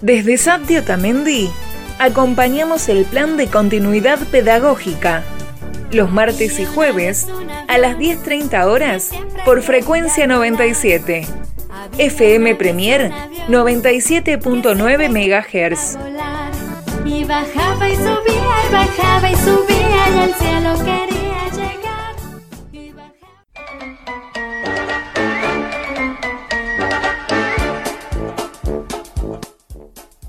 Desde SAP Otamendi acompañamos el plan de continuidad pedagógica los martes y jueves a las 10.30 horas por frecuencia 97. FM Premier 97.9 MHz. Y bajaba y subía, bajaba y subía, y al cielo quería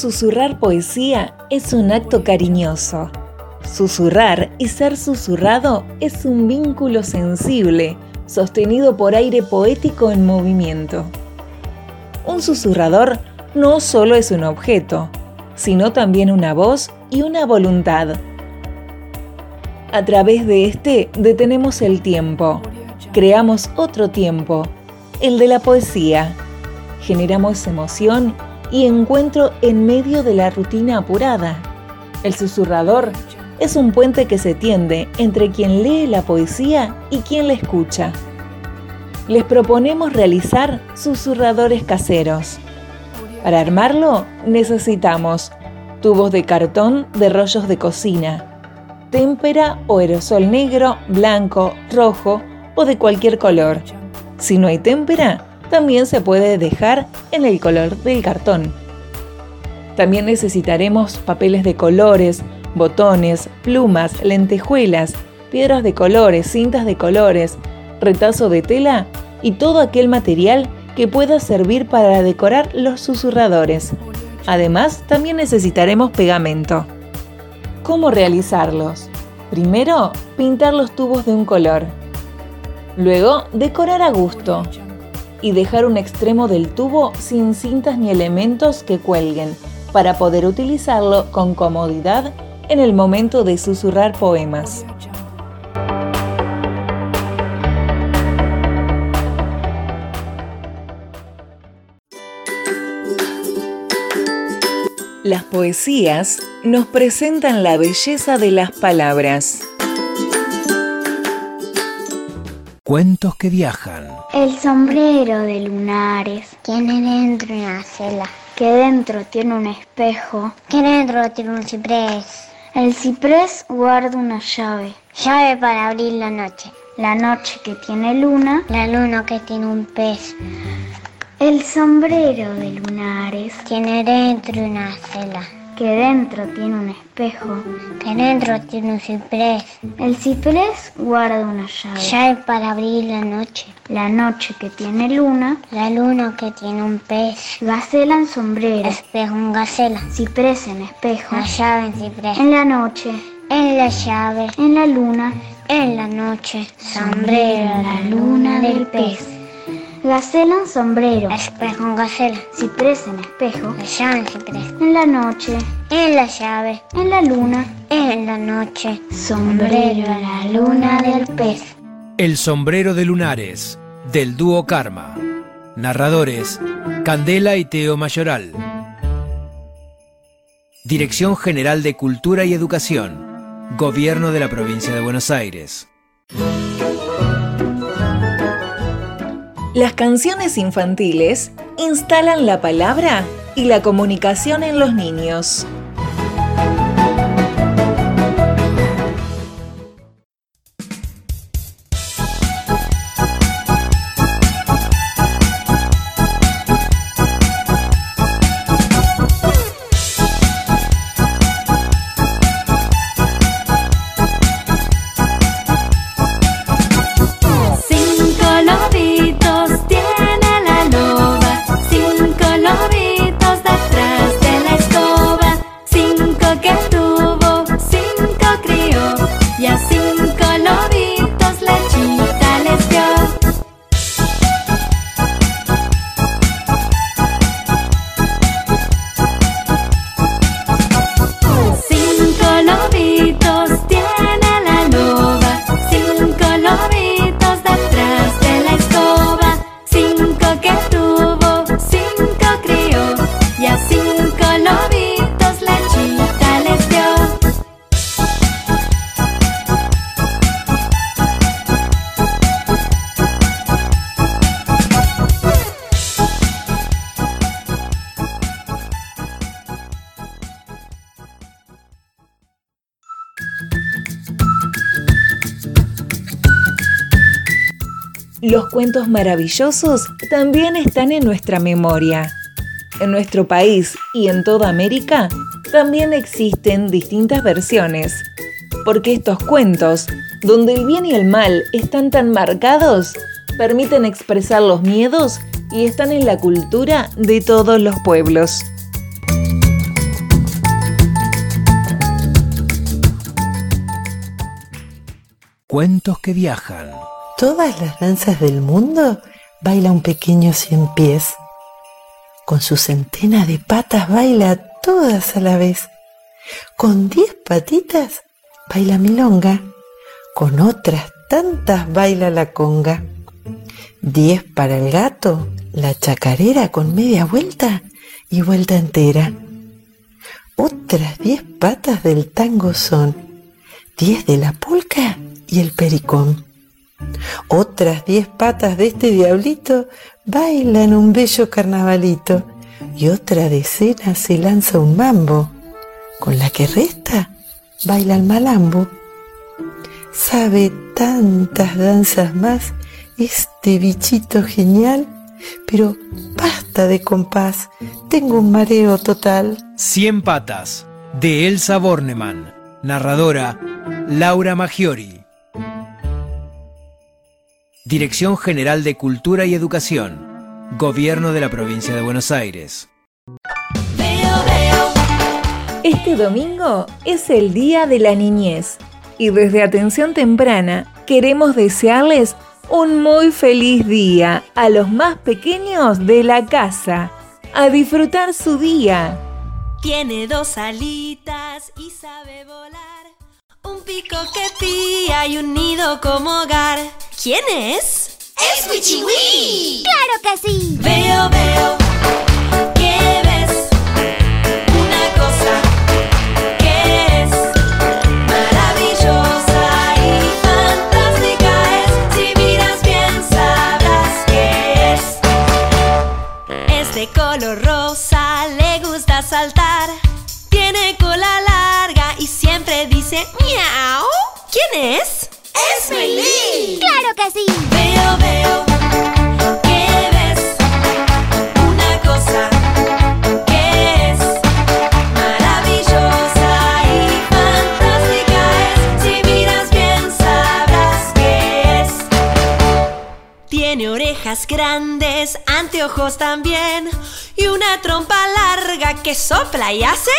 Susurrar poesía es un acto cariñoso. Susurrar y ser susurrado es un vínculo sensible, sostenido por aire poético en movimiento. Un susurrador no solo es un objeto, sino también una voz y una voluntad. A través de este detenemos el tiempo, creamos otro tiempo, el de la poesía. Generamos emoción y encuentro en medio de la rutina apurada. El susurrador es un puente que se tiende entre quien lee la poesía y quien la escucha. Les proponemos realizar susurradores caseros. Para armarlo necesitamos tubos de cartón de rollos de cocina, témpera o aerosol negro, blanco, rojo o de cualquier color. Si no hay témpera, también se puede dejar en el color del cartón. También necesitaremos papeles de colores, botones, plumas, lentejuelas, piedras de colores, cintas de colores, retazo de tela y todo aquel material que pueda servir para decorar los susurradores. Además, también necesitaremos pegamento. ¿Cómo realizarlos? Primero, pintar los tubos de un color. Luego, decorar a gusto y dejar un extremo del tubo sin cintas ni elementos que cuelguen para poder utilizarlo con comodidad en el momento de susurrar poemas. Las poesías nos presentan la belleza de las palabras. Cuentos que viajan. El sombrero de lunares. Tiene dentro una cela. Que dentro tiene un espejo. Que dentro tiene un ciprés. El ciprés guarda una llave. Llave para abrir la noche. La noche que tiene luna. La luna que tiene un pez. El sombrero de lunares. Tiene dentro una cela que dentro tiene un espejo, que dentro tiene un ciprés. El ciprés guarda una llave. Llave para abrir la noche. La noche que tiene luna. La luna que tiene un pez. Gacela en sombrero. Espejo en gacela. Ciprés en espejo. La llave en ciprés. En la noche. En la llave. En la luna. En la noche. Sombrero, la luna del pez. Gacela en sombrero. Espejo en gacela. Ciprés en espejo. La llave en ciprés. En la noche. En la llave. En la luna. En la noche. Sombrero en la luna del pez. El sombrero de lunares. Del dúo Karma. Narradores. Candela y Teo Mayoral. Dirección General de Cultura y Educación. Gobierno de la Provincia de Buenos Aires. Las canciones infantiles instalan la palabra y la comunicación en los niños. Los cuentos maravillosos también están en nuestra memoria. En nuestro país y en toda América también existen distintas versiones, porque estos cuentos, donde el bien y el mal están tan marcados, permiten expresar los miedos y están en la cultura de todos los pueblos. Cuentos que viajan. Todas las danzas del mundo baila un pequeño cien pies. Con su centena de patas baila todas a la vez. Con diez patitas baila milonga. Con otras tantas baila la conga. Diez para el gato, la chacarera con media vuelta y vuelta entera. Otras diez patas del tango son diez de la polca y el pericón. Otras diez patas de este diablito bailan un bello carnavalito y otra decena se lanza un mambo. Con la que resta baila el malambo. Sabe tantas danzas más este bichito genial, pero basta de compás, tengo un mareo total. Cien patas, de Elsa Bornemann, narradora Laura Maggiori. Dirección General de Cultura y Educación, Gobierno de la Provincia de Buenos Aires. Este domingo es el Día de la Niñez y desde Atención Temprana queremos desearles un muy feliz día a los más pequeños de la casa. A disfrutar su día. Tiene dos alitas y sabe volar. Un pico que pía y un nido como hogar. ¿Quién es? ¡Es Wichiwi! ¡Claro que sí! Dice miau. ¿Quién es? ¡Es Meili! ¡Claro que sí! Veo, veo. ¿Qué ves? Una cosa que es maravillosa y fantástica es. Si miras bien sabrás qué es. Tiene orejas grandes, anteojos también y una trompa larga que sopla y hace.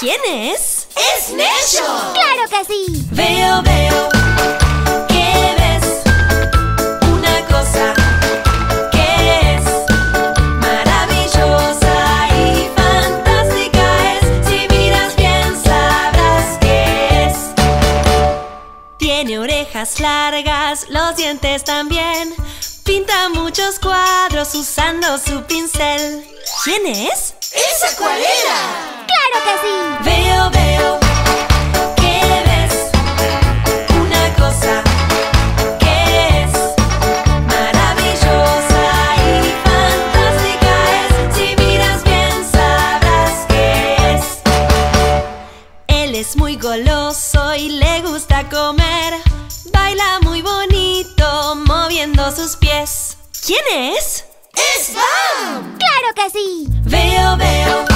¿Quién es? ¡Es Nello! ¡Claro que sí! Veo, veo. ¿Qué ves? Una cosa que es maravillosa y fantástica es. Si miras bien sabrás qué es. Tiene orejas largas, los dientes también. Pinta muchos cuadros usando su pincel. ¿Quién es? ¡Es Acuarela! ¡Claro que sí! Veo, veo. ¿Qué ves? Una cosa que es maravillosa y fantástica es. Si miras bien sabrás qué es. Él es muy goloso y le gusta comer. Baila muy bonito moviendo sus pies. ¿Quién es? ¡Es Bam! ¡Claro que sí! Veo, veo.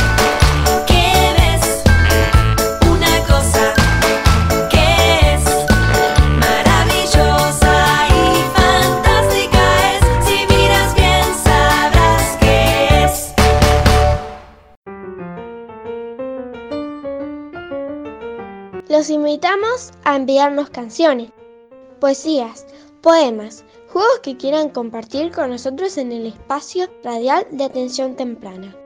Los invitamos a enviarnos canciones, poesías, poemas, juegos que quieran compartir con nosotros en el espacio radial de atención temprana.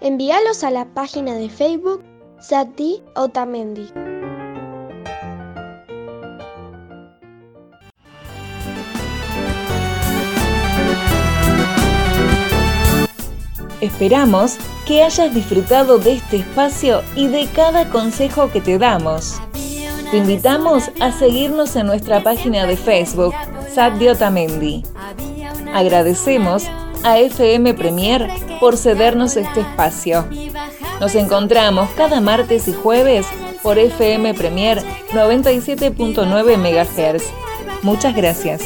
Envíalos a la página de Facebook Sati Otamendi. Esperamos que hayas disfrutado de este espacio y de cada consejo que te damos. Te invitamos a seguirnos en nuestra página de Facebook, Sat de Otamendi. Agradecemos a FM Premier por cedernos este espacio. Nos encontramos cada martes y jueves por FM Premier 97.9 MHz. Muchas gracias.